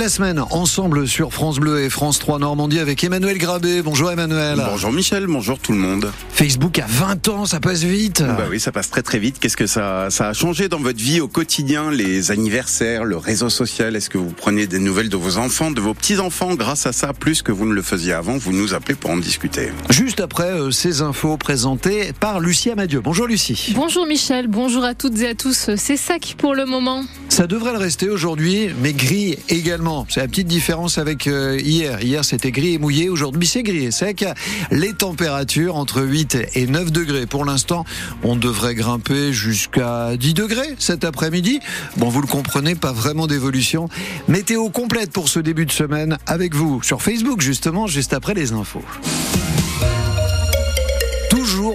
La semaine, ensemble sur France Bleu et France 3 Normandie avec Emmanuel Grabé. Bonjour Emmanuel. Bonjour Michel, bonjour tout le monde. Facebook a 20 ans, ça passe vite. Bah oui, ça passe très très vite. Qu'est-ce que ça, ça a changé dans votre vie au quotidien Les anniversaires, le réseau social? Est-ce que vous prenez des nouvelles de vos enfants, de vos petits-enfants? Grâce à ça, plus que vous ne le faisiez avant Vous nous appelez pour en discuter. Juste après euh, ces infos présentées par Lucie Amadieu. Bonjour Lucie. Bonjour Michel, bonjour à toutes et à tous. C'est sec pour le moment. Ça devrait le rester aujourd'hui, mais gris également. C'est la petite différence avec euh, hier. Hier, c'était gris et mouillé. Aujourd'hui, c'est gris et sec. Les températures entre 8 et 9 degrés. Pour l'instant, on devrait grimper jusqu'à 10 degrés cet après-midi. Bon, vous le comprenez, pas vraiment d'évolution. Météo complète pour ce début de semaine avec vous sur Facebook, justement, juste après les infos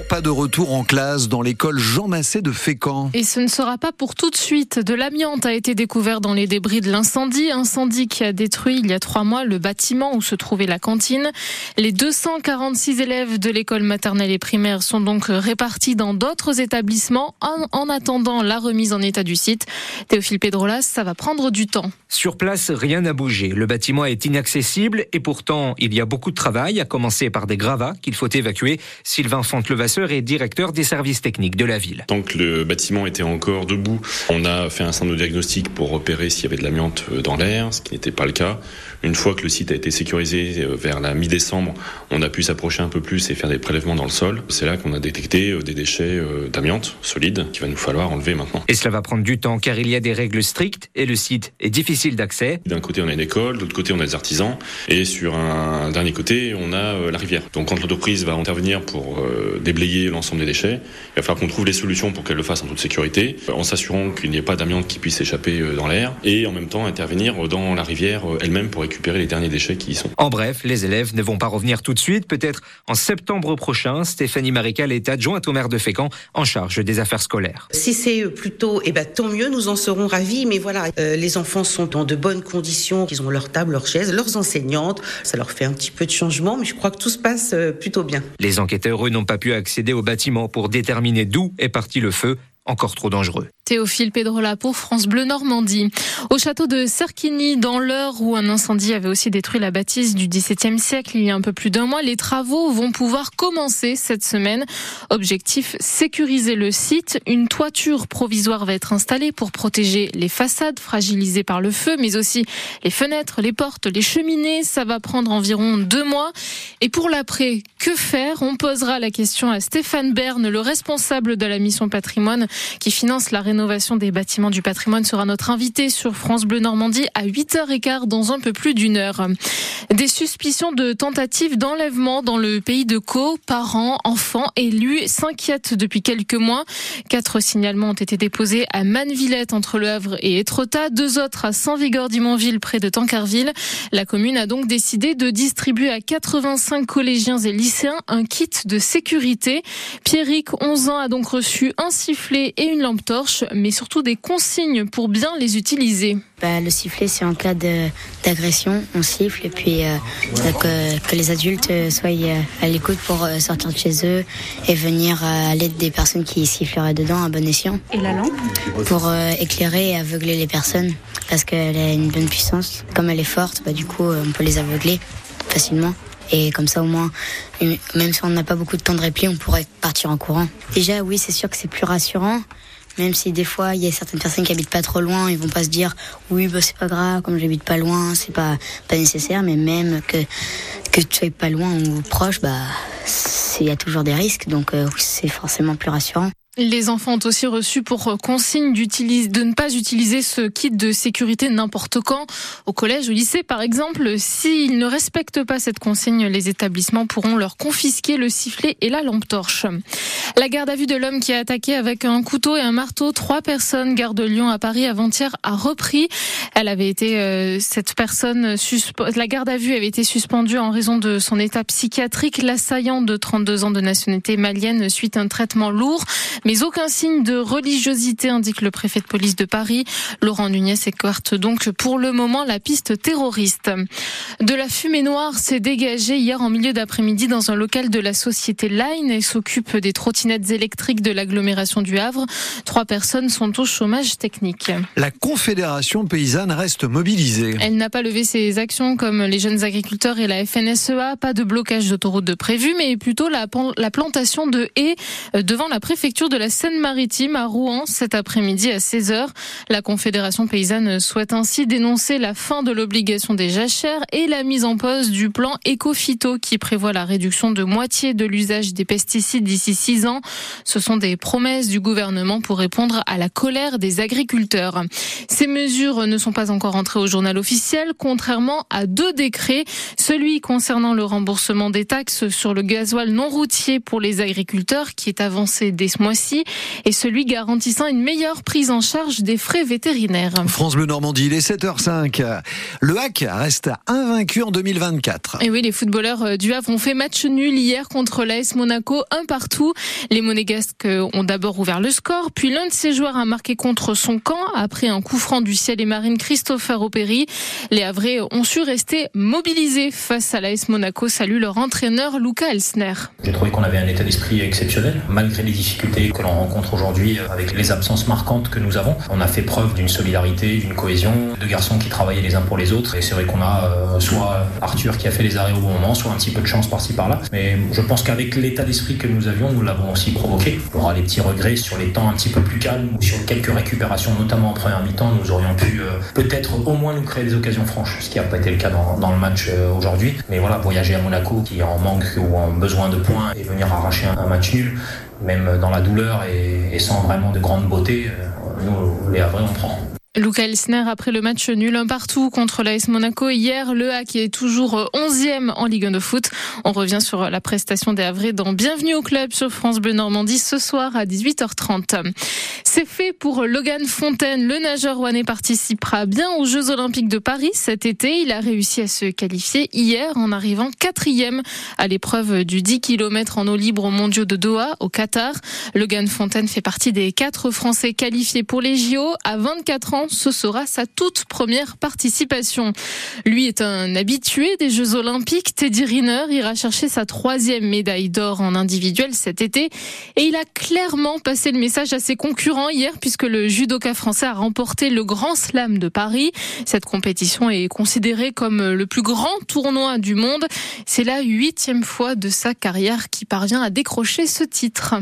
pas de retour en classe dans l'école Jean Massé de Fécamp. Et ce ne sera pas pour tout de suite. De l'amiante a été découvert dans les débris de l'incendie. Incendie qui a détruit il y a trois mois le bâtiment où se trouvait la cantine. Les 246 élèves de l'école maternelle et primaire sont donc répartis dans d'autres établissements en, attendant la remise en état du site. Théophile Pedrolas, ça va prendre du temps. Sur place, rien n'a bougé. Le bâtiment est inaccessible et pourtant, il y a beaucoup de travail, à commencer par des gravats qu'il faut évacuer. Sylvain Fontelevasseur et directeur des services techniques de la ville. Tant que le bâtiment était encore debout, on a fait un certain nombre de diagnostics pour repérer s'il y avait de l'amiante euh, dans l'air, ce qui n'était pas le cas. Une fois que le site a été sécurisé euh, vers la mi-décembre, on a pu s'approcher un peu plus et faire des prélèvements dans le sol. C'est là qu'on a détecté euh, des déchets d'amiante solides qu'il va nous falloir enlever maintenant. Et cela va prendre du temps car il y a des règles strictes et le site est difficile d'accès. D'un côté, on a une école, de l'autre côté, on a des artisans et sur un dernier côté, on a la rivière. Donc quand l'entreprise va intervenir pour déblayer l'ensemble des déchets. Il va falloir qu'on trouve les solutions pour qu'elle le fasse en toute sécurité, en s'assurant qu'il n'y ait pas d'amiante qui puisse échapper euh, dans l'air, et en même temps intervenir dans la rivière euh, elle-même pour récupérer les derniers déchets qui y sont. En bref, les élèves ne vont pas revenir tout de suite, peut-être en septembre prochain. Stéphanie Marical est adjointe au maire de Fécamp en charge des affaires scolaires. Si c'est plus tôt, eh ben, tant mieux, nous en serons ravis, mais voilà, euh, les enfants sont dans de bonnes conditions, ils ont leur table, leur chaise, leurs enseignantes, ça leur fait un petit peu de changement, mais je crois que tout se passe plutôt bien. Les enquêteurs, eux, n'ont pas pu accéder au bâtiment pour déterminer d'où est parti le feu, encore trop dangereux. Théophile Pedrola pour France Bleu Normandie. Au château de Cerquigny, dans l'heure où un incendie avait aussi détruit la bâtisse du XVIIe siècle il y a un peu plus d'un mois, les travaux vont pouvoir commencer cette semaine. Objectif, sécuriser le site. Une toiture provisoire va être installée pour protéger les façades fragilisées par le feu, mais aussi les fenêtres, les portes, les cheminées. Ça va prendre environ deux mois. Et pour l'après, que faire? On posera la question à Stéphane Berne, le responsable de la mission patrimoine qui finance la rénovation rénovation des bâtiments du patrimoine sera notre invité sur France Bleu Normandie à 8h15 dans un peu plus d'une heure. Des suspicions de tentatives d'enlèvement dans le pays de Caux. Parents, enfants, élus s'inquiètent depuis quelques mois. Quatre signalements ont été déposés à Mannevillette entre Le Havre et Étretat, deux autres à Saint-Vigor-d'Imonville près de Tancarville. La commune a donc décidé de distribuer à 85 collégiens et lycéens un kit de sécurité. Pierrick, 11 ans, a donc reçu un sifflet et une lampe torche mais surtout des consignes pour bien les utiliser. Bah, le sifflet, c'est en cas d'agression, on siffle et puis euh, que, les adultes soient euh, à l'écoute pour euh, sortir de chez eux et venir à l'aide des personnes qui siffleraient dedans à bon escient. Et la lampe Pour éclairer et aveugler les personnes parce qu'elle a une bonne puissance. Comme elle est forte, bah, du coup, on peut les aveugler facilement. Et comme ça, au moins, même si on n'a pas beaucoup de temps de répli, on pourrait partir en courant. Déjà, oui, c'est sûr que c'est plus rassurant. Même si des fois il y a certaines personnes qui habitent pas trop loin, ils vont pas se dire oui bah c'est pas grave, comme j'habite pas loin, c'est pas pas nécessaire. Mais même que que tu sois pas loin ou proche, bah il y a toujours des risques, donc euh, c'est forcément plus rassurant. Les enfants ont aussi reçu pour consigne de ne pas utiliser ce kit de sécurité n'importe quand. Au collège, au lycée, par exemple, s'ils ne respectent pas cette consigne, les établissements pourront leur confisquer le sifflet et la lampe torche. La garde à vue de l'homme qui a attaqué avec un couteau et un marteau trois personnes, garde de Lyon à Paris avant-hier, a repris. Elle avait été, euh, cette personne, la garde à vue avait été suspendue en raison de son état psychiatrique. L'assaillant de 32 ans de nationalité malienne suite à un traitement lourd mais aucun signe de religiosité, indique le préfet de police de Paris. Laurent Nunez écarte donc pour le moment la piste terroriste. De la fumée noire s'est dégagée hier en milieu d'après-midi dans un local de la société Line et s'occupe des trottinettes électriques de l'agglomération du Havre. Trois personnes sont au chômage technique. La Confédération paysanne reste mobilisée. Elle n'a pas levé ses actions comme les jeunes agriculteurs et la FNSEA. Pas de blocage d'autoroute de prévu, mais plutôt la, la plantation de haies devant la préfecture de la Seine-Maritime à Rouen cet après-midi à 16h. La Confédération paysanne souhaite ainsi dénoncer la fin de l'obligation des jachères et la mise en pause du plan Ecofito qui prévoit la réduction de moitié de l'usage des pesticides d'ici six ans. Ce sont des promesses du gouvernement pour répondre à la colère des agriculteurs. Ces mesures ne sont pas encore entrées au journal officiel, contrairement à deux décrets, celui concernant le remboursement des taxes sur le gasoil non routier pour les agriculteurs qui est avancé dès ce mois-ci et celui garantissant une meilleure prise en charge des frais vétérinaires. France Bleu Normandie, il est 7h05. Le hack reste invaincu en 2024. Et oui, les footballeurs du Havre ont fait match nul hier contre l'AS Monaco, un partout. Les Monégasques ont d'abord ouvert le score, puis l'un de ses joueurs a marqué contre son camp après un coup franc du ciel et marine Christopher Opéry. Les Havrais ont su rester mobilisés face à l'AS Monaco. Salut leur entraîneur Luca Elsner. J'ai trouvé qu'on avait un état d'esprit exceptionnel, malgré les difficultés que l'on rencontre aujourd'hui avec les absences marquantes que nous avons. On a fait preuve d'une solidarité, d'une cohésion, de garçons qui travaillaient les uns pour les autres. Et c'est vrai qu'on a euh, soit Arthur qui a fait les arrêts au bon moment, soit un petit peu de chance par-ci par-là. Mais je pense qu'avec l'état d'esprit que nous avions, nous l'avons aussi provoqué. Y aura les petits regrets sur les temps un petit peu plus calmes ou sur quelques récupérations, notamment en première mi-temps. Nous aurions pu euh, peut-être au moins nous créer des occasions franches, ce qui n'a pas été le cas dans, le match euh, aujourd'hui. Mais voilà, voyager à Monaco qui en manque ou en besoin de points et venir arracher un match nul, même dans la douleur et, sans vraiment de grande beauté, euh, nous, les Havrais, on prend. Luca Elsner après le match nul un partout contre l'AS Monaco hier. Le HAC est toujours 11e en Ligue 1 de foot. On revient sur la prestation des Havrais dans Bienvenue au club sur France Bleu Normandie ce soir à 18h30. C'est fait pour Logan Fontaine. Le nageur rouennais participera bien aux Jeux Olympiques de Paris cet été. Il a réussi à se qualifier hier en arrivant quatrième à l'épreuve du 10 km en eau libre aux mondiaux de Doha au Qatar. Logan Fontaine fait partie des quatre Français qualifiés pour les JO à 24 ans ce sera sa toute première participation. Lui est un habitué des Jeux Olympiques. Teddy Riner ira chercher sa troisième médaille d'or en individuel cet été. Et il a clairement passé le message à ses concurrents hier puisque le judoka français a remporté le Grand Slam de Paris. Cette compétition est considérée comme le plus grand tournoi du monde. C'est la huitième fois de sa carrière qu'il parvient à décrocher ce titre.